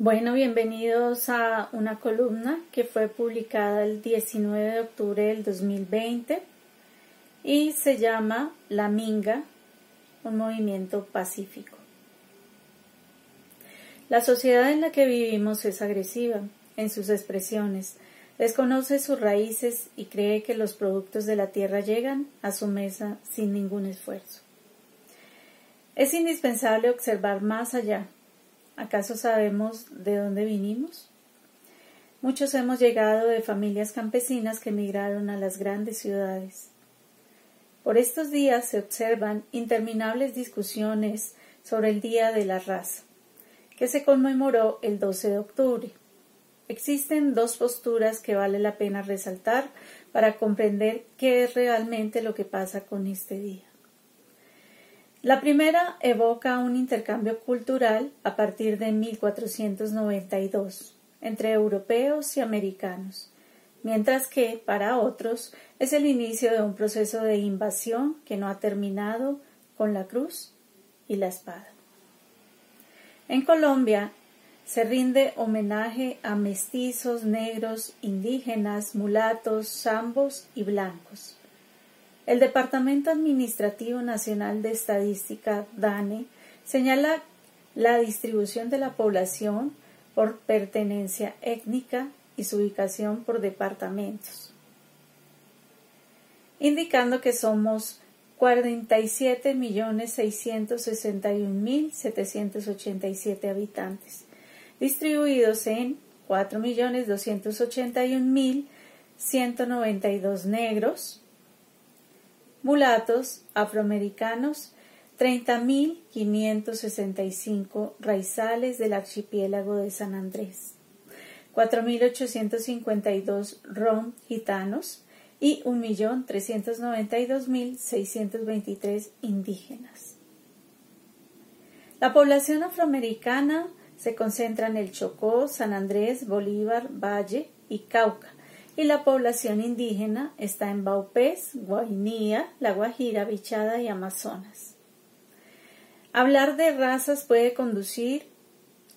Bueno, bienvenidos a una columna que fue publicada el 19 de octubre del 2020 y se llama La Minga, un movimiento pacífico. La sociedad en la que vivimos es agresiva en sus expresiones, desconoce sus raíces y cree que los productos de la tierra llegan a su mesa sin ningún esfuerzo. Es indispensable observar más allá ¿Acaso sabemos de dónde vinimos? Muchos hemos llegado de familias campesinas que emigraron a las grandes ciudades. Por estos días se observan interminables discusiones sobre el Día de la Raza, que se conmemoró el 12 de octubre. Existen dos posturas que vale la pena resaltar para comprender qué es realmente lo que pasa con este día. La primera evoca un intercambio cultural a partir de 1492 entre europeos y americanos, mientras que para otros es el inicio de un proceso de invasión que no ha terminado con la cruz y la espada. En Colombia se rinde homenaje a mestizos, negros, indígenas, mulatos, zambos y blancos. El Departamento Administrativo Nacional de Estadística, DANE, señala la distribución de la población por pertenencia étnica y su ubicación por departamentos, indicando que somos 47.661.787 habitantes, distribuidos en 4.281.192 negros, mulatos, afroamericanos, 30.565 raizales del archipiélago de San Andrés, 4.852 rom gitanos y 1.392.623 indígenas. La población afroamericana se concentra en el Chocó, San Andrés, Bolívar, Valle y Cauca, y la población indígena está en Baupés, Guainía, La Guajira, Bichada y Amazonas. Hablar de razas puede conducir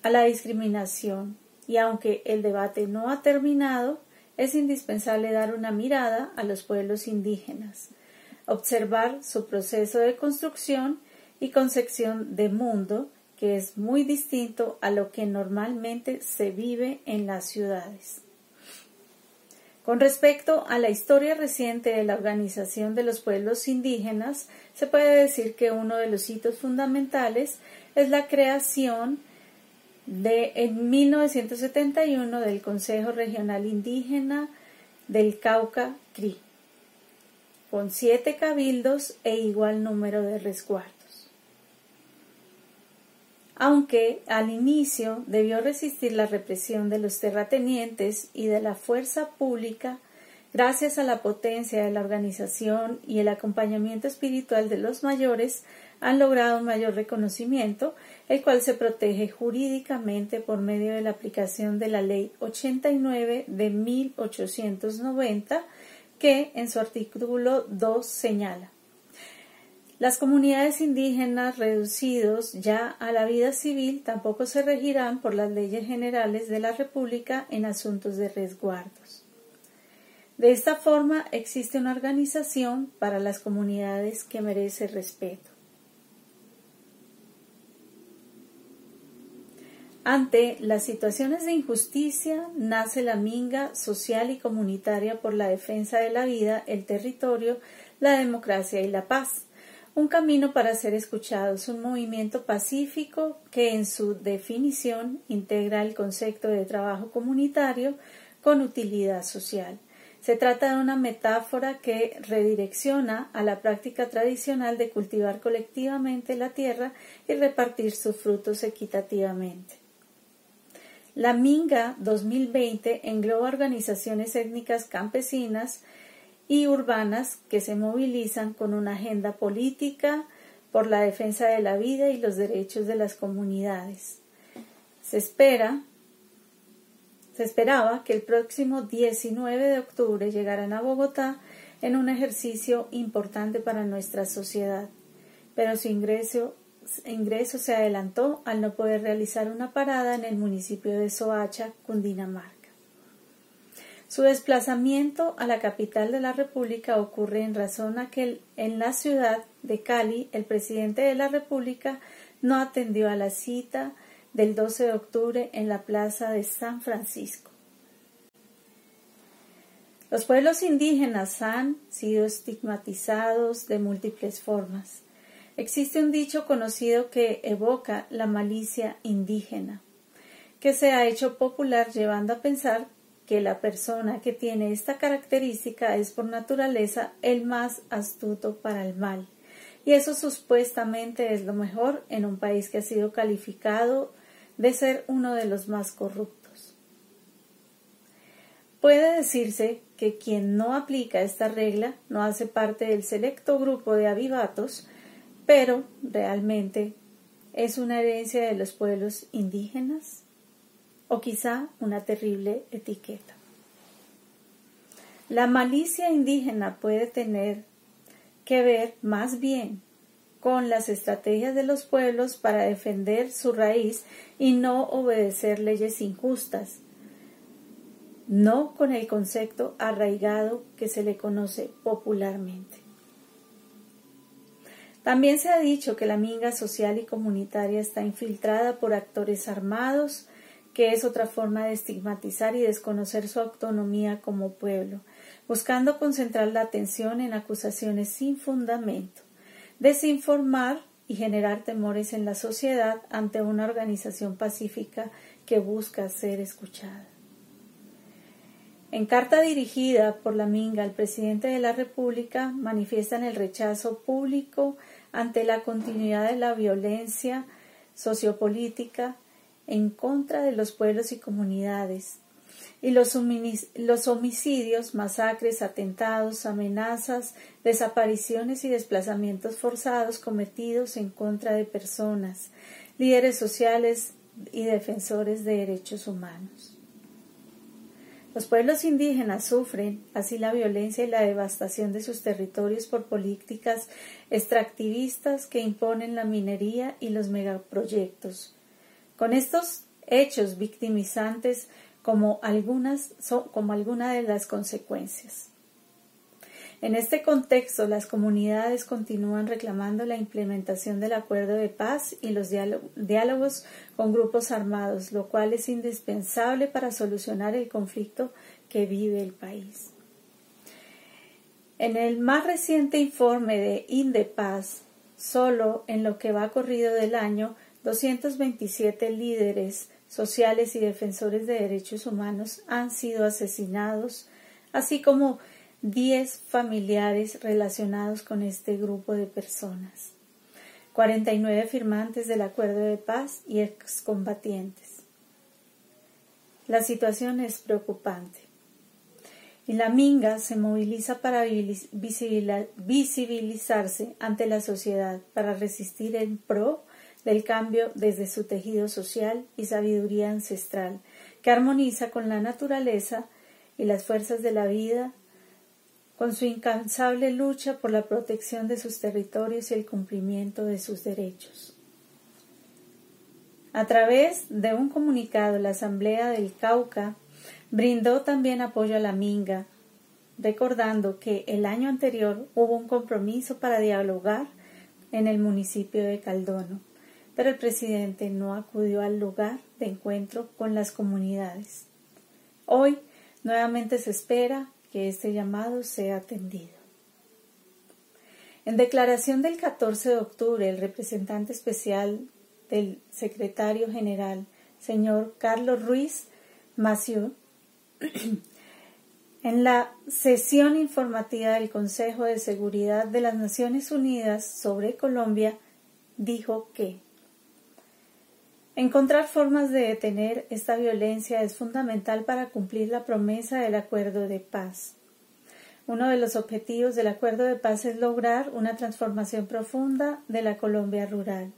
a la discriminación y aunque el debate no ha terminado, es indispensable dar una mirada a los pueblos indígenas, observar su proceso de construcción y concepción de mundo que es muy distinto a lo que normalmente se vive en las ciudades. Con respecto a la historia reciente de la Organización de los Pueblos Indígenas, se puede decir que uno de los hitos fundamentales es la creación de en 1971 del Consejo Regional Indígena del Cauca CRI, con siete cabildos e igual número de resguardos aunque al inicio debió resistir la represión de los terratenientes y de la fuerza pública, gracias a la potencia de la organización y el acompañamiento espiritual de los mayores, han logrado un mayor reconocimiento, el cual se protege jurídicamente por medio de la aplicación de la Ley 89 de 1890, que en su artículo 2 señala las comunidades indígenas reducidos ya a la vida civil tampoco se regirán por las leyes generales de la República en asuntos de resguardos. De esta forma existe una organización para las comunidades que merece respeto. Ante las situaciones de injusticia nace la minga social y comunitaria por la defensa de la vida, el territorio, la democracia y la paz un camino para ser escuchados, un movimiento pacífico que en su definición integra el concepto de trabajo comunitario con utilidad social. Se trata de una metáfora que redirecciona a la práctica tradicional de cultivar colectivamente la tierra y repartir sus frutos equitativamente. La Minga 2020 engloba organizaciones étnicas campesinas, y urbanas que se movilizan con una agenda política por la defensa de la vida y los derechos de las comunidades. Se espera se esperaba que el próximo 19 de octubre llegaran a Bogotá en un ejercicio importante para nuestra sociedad, pero su ingreso ingreso se adelantó al no poder realizar una parada en el municipio de Soacha, Cundinamarca. Su desplazamiento a la capital de la República ocurre en razón a que en la ciudad de Cali el presidente de la República no atendió a la cita del 12 de octubre en la plaza de San Francisco. Los pueblos indígenas han sido estigmatizados de múltiples formas. Existe un dicho conocido que evoca la malicia indígena, que se ha hecho popular llevando a pensar que la persona que tiene esta característica es por naturaleza el más astuto para el mal. Y eso supuestamente es lo mejor en un país que ha sido calificado de ser uno de los más corruptos. Puede decirse que quien no aplica esta regla no hace parte del selecto grupo de avivatos, pero realmente es una herencia de los pueblos indígenas o quizá una terrible etiqueta. La malicia indígena puede tener que ver más bien con las estrategias de los pueblos para defender su raíz y no obedecer leyes injustas, no con el concepto arraigado que se le conoce popularmente. También se ha dicho que la minga social y comunitaria está infiltrada por actores armados, que es otra forma de estigmatizar y desconocer su autonomía como pueblo, buscando concentrar la atención en acusaciones sin fundamento, desinformar y generar temores en la sociedad ante una organización pacífica que busca ser escuchada. En carta dirigida por la Minga al presidente de la República, manifiestan el rechazo público ante la continuidad de la violencia sociopolítica en contra de los pueblos y comunidades, y los, homicidios, masacres, atentados, amenazas, desapariciones y desplazamientos forzados cometidos en contra de personas, líderes sociales y defensores de derechos humanos. Los pueblos indígenas sufren así la violencia y la devastación de sus territorios por políticas extractivistas que imponen la minería y los megaproyectos, con estos hechos victimizantes como algunas como de las consecuencias. En este contexto, las comunidades continúan reclamando la implementación del acuerdo de paz y los diálogos con grupos armados, lo cual es indispensable para solucionar el conflicto que vive el país. En el más reciente informe de Indepaz, solo en lo que va corrido del año, 227 líderes sociales y defensores de derechos humanos han sido asesinados, así como 10 familiares relacionados con este grupo de personas, 49 firmantes del acuerdo de paz y excombatientes. La situación es preocupante. Y la Minga se moviliza para visibilizarse ante la sociedad, para resistir en pro del cambio desde su tejido social y sabiduría ancestral, que armoniza con la naturaleza y las fuerzas de la vida, con su incansable lucha por la protección de sus territorios y el cumplimiento de sus derechos. A través de un comunicado, la Asamblea del Cauca brindó también apoyo a la Minga, recordando que el año anterior hubo un compromiso para dialogar en el municipio de Caldono pero el presidente no acudió al lugar de encuentro con las comunidades. Hoy nuevamente se espera que este llamado sea atendido. En declaración del 14 de octubre, el representante especial del secretario general, señor Carlos Ruiz Maciú, en la sesión informativa del Consejo de Seguridad de las Naciones Unidas sobre Colombia, dijo que Encontrar formas de detener esta violencia es fundamental para cumplir la promesa del acuerdo de paz. Uno de los objetivos del acuerdo de paz es lograr una transformación profunda de la Colombia rural.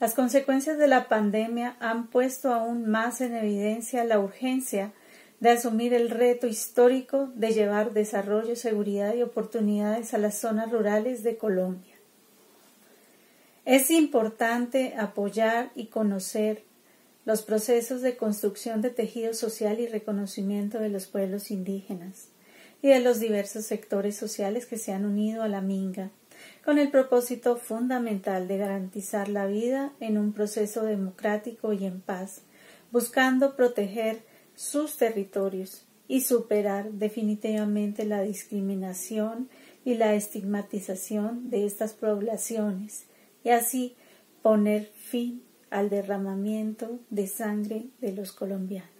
Las consecuencias de la pandemia han puesto aún más en evidencia la urgencia de asumir el reto histórico de llevar desarrollo, seguridad y oportunidades a las zonas rurales de Colombia. Es importante apoyar y conocer los procesos de construcción de tejido social y reconocimiento de los pueblos indígenas y de los diversos sectores sociales que se han unido a la Minga, con el propósito fundamental de garantizar la vida en un proceso democrático y en paz, buscando proteger sus territorios y superar definitivamente la discriminación y la estigmatización de estas poblaciones y así poner fin al derramamiento de sangre de los colombianos.